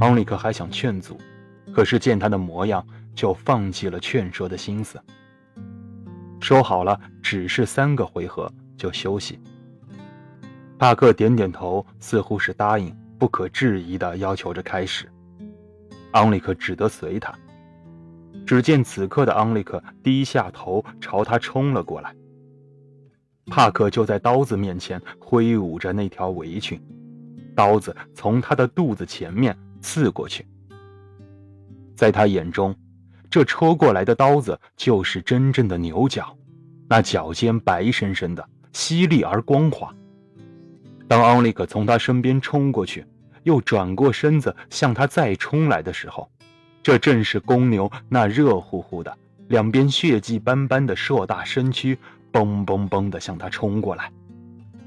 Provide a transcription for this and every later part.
昂里克还想劝阻，可是见他的模样，就放弃了劝说的心思。说好了，只是三个回合就休息。帕克点点头，似乎是答应，不可置疑的要求着开始。昂里克只得随他。只见此刻的昂里克低下头，朝他冲了过来。帕克就在刀子面前挥舞着那条围裙，刀子从他的肚子前面。刺过去，在他眼中，这戳过来的刀子就是真正的牛角，那角尖白生生的，犀利而光滑。当奥利克从他身边冲过去，又转过身子向他再冲来的时候，这正是公牛那热乎乎的、两边血迹斑斑的硕大身躯，嘣嘣嘣的向他冲过来，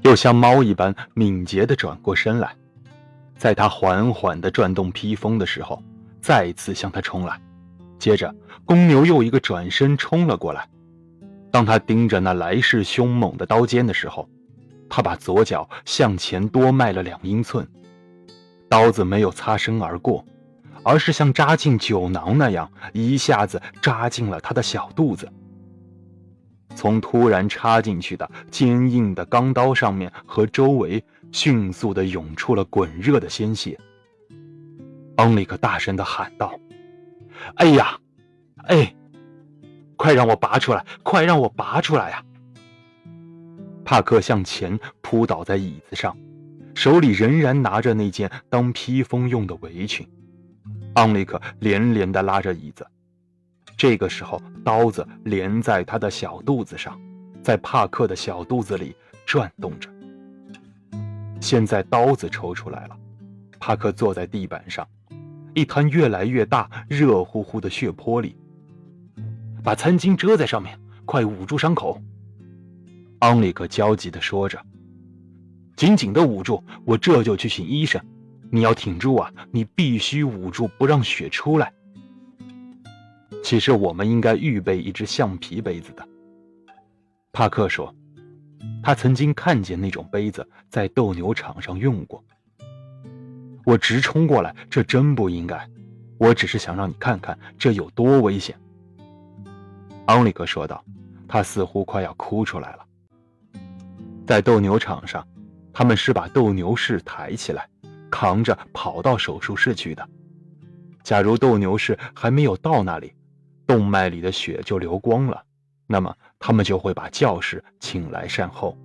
又像猫一般敏捷地转过身来。在他缓缓地转动披风的时候，再次向他冲来。接着，公牛又一个转身冲了过来。当他盯着那来势凶猛的刀尖的时候，他把左脚向前多迈了两英寸。刀子没有擦身而过，而是像扎进酒囊那样，一下子扎进了他的小肚子。从突然插进去的坚硬的钢刀上面和周围。迅速的涌出了滚热的鲜血。昂里克大声的喊道：“哎呀，哎，快让我拔出来！快让我拔出来呀！”帕克向前扑倒在椅子上，手里仍然拿着那件当披风用的围裙。昂里克连连的拉着椅子，这个时候刀子连在他的小肚子上，在帕克的小肚子里转动着。现在刀子抽出来了，帕克坐在地板上，一滩越来越大、热乎乎的血泊里。把餐巾遮在上面，快捂住伤口。昂里克焦急地说着：“紧紧地捂住，我这就去请医生。你要挺住啊，你必须捂住，不让血出来。其实我们应该预备一只橡皮杯子的。”帕克说。他曾经看见那种杯子在斗牛场上用过。我直冲过来，这真不应该。我只是想让你看看这有多危险。”昂里克说道，他似乎快要哭出来了。在斗牛场上，他们是把斗牛士抬起来，扛着跑到手术室去的。假如斗牛士还没有到那里，动脉里的血就流光了。那么，他们就会把教士请来善后。